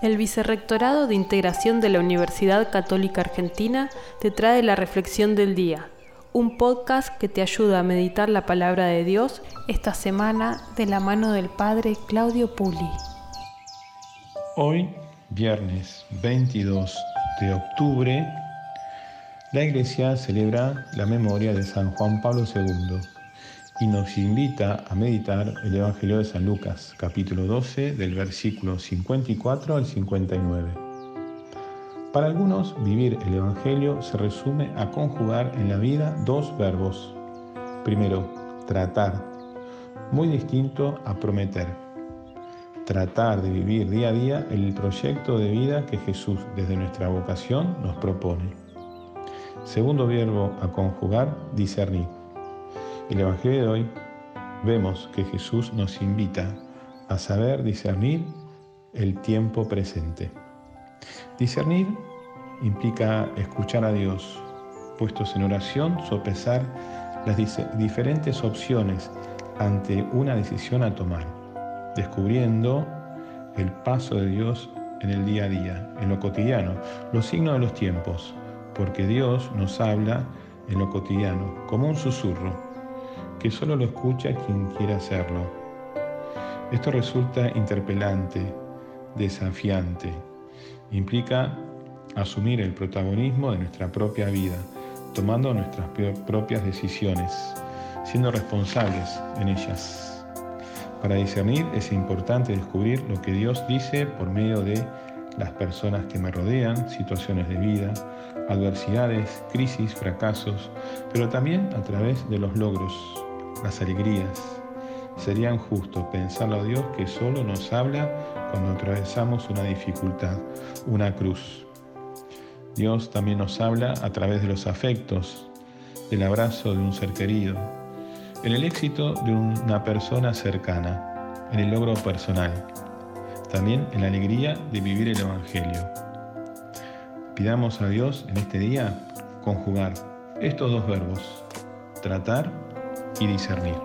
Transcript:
El Vicerrectorado de Integración de la Universidad Católica Argentina te trae la Reflexión del Día, un podcast que te ayuda a meditar la palabra de Dios esta semana de la mano del Padre Claudio Puli. Hoy, viernes 22 de octubre, la Iglesia celebra la memoria de San Juan Pablo II y nos invita a meditar el Evangelio de San Lucas, capítulo 12, del versículo 54 al 59. Para algunos, vivir el Evangelio se resume a conjugar en la vida dos verbos. Primero, tratar, muy distinto a prometer. Tratar de vivir día a día el proyecto de vida que Jesús desde nuestra vocación nos propone. Segundo verbo a conjugar, discernir el Evangelio de hoy vemos que Jesús nos invita a saber discernir el tiempo presente. Discernir implica escuchar a Dios, puestos en oración, sopesar las diferentes opciones ante una decisión a tomar, descubriendo el paso de Dios en el día a día, en lo cotidiano, los signos de los tiempos, porque Dios nos habla en lo cotidiano, como un susurro, que solo lo escucha quien quiera hacerlo. Esto resulta interpelante, desafiante. Implica asumir el protagonismo de nuestra propia vida, tomando nuestras propias decisiones, siendo responsables en ellas. Para discernir es importante descubrir lo que Dios dice por medio de las personas que me rodean, situaciones de vida, adversidades, crisis, fracasos, pero también a través de los logros, las alegrías. Sería injusto pensarlo a Dios que solo nos habla cuando atravesamos una dificultad, una cruz. Dios también nos habla a través de los afectos, del abrazo de un ser querido, en el éxito de una persona cercana, en el logro personal, también en la alegría de vivir el Evangelio. Pidamos a Dios en este día conjugar estos dos verbos, tratar y discernir.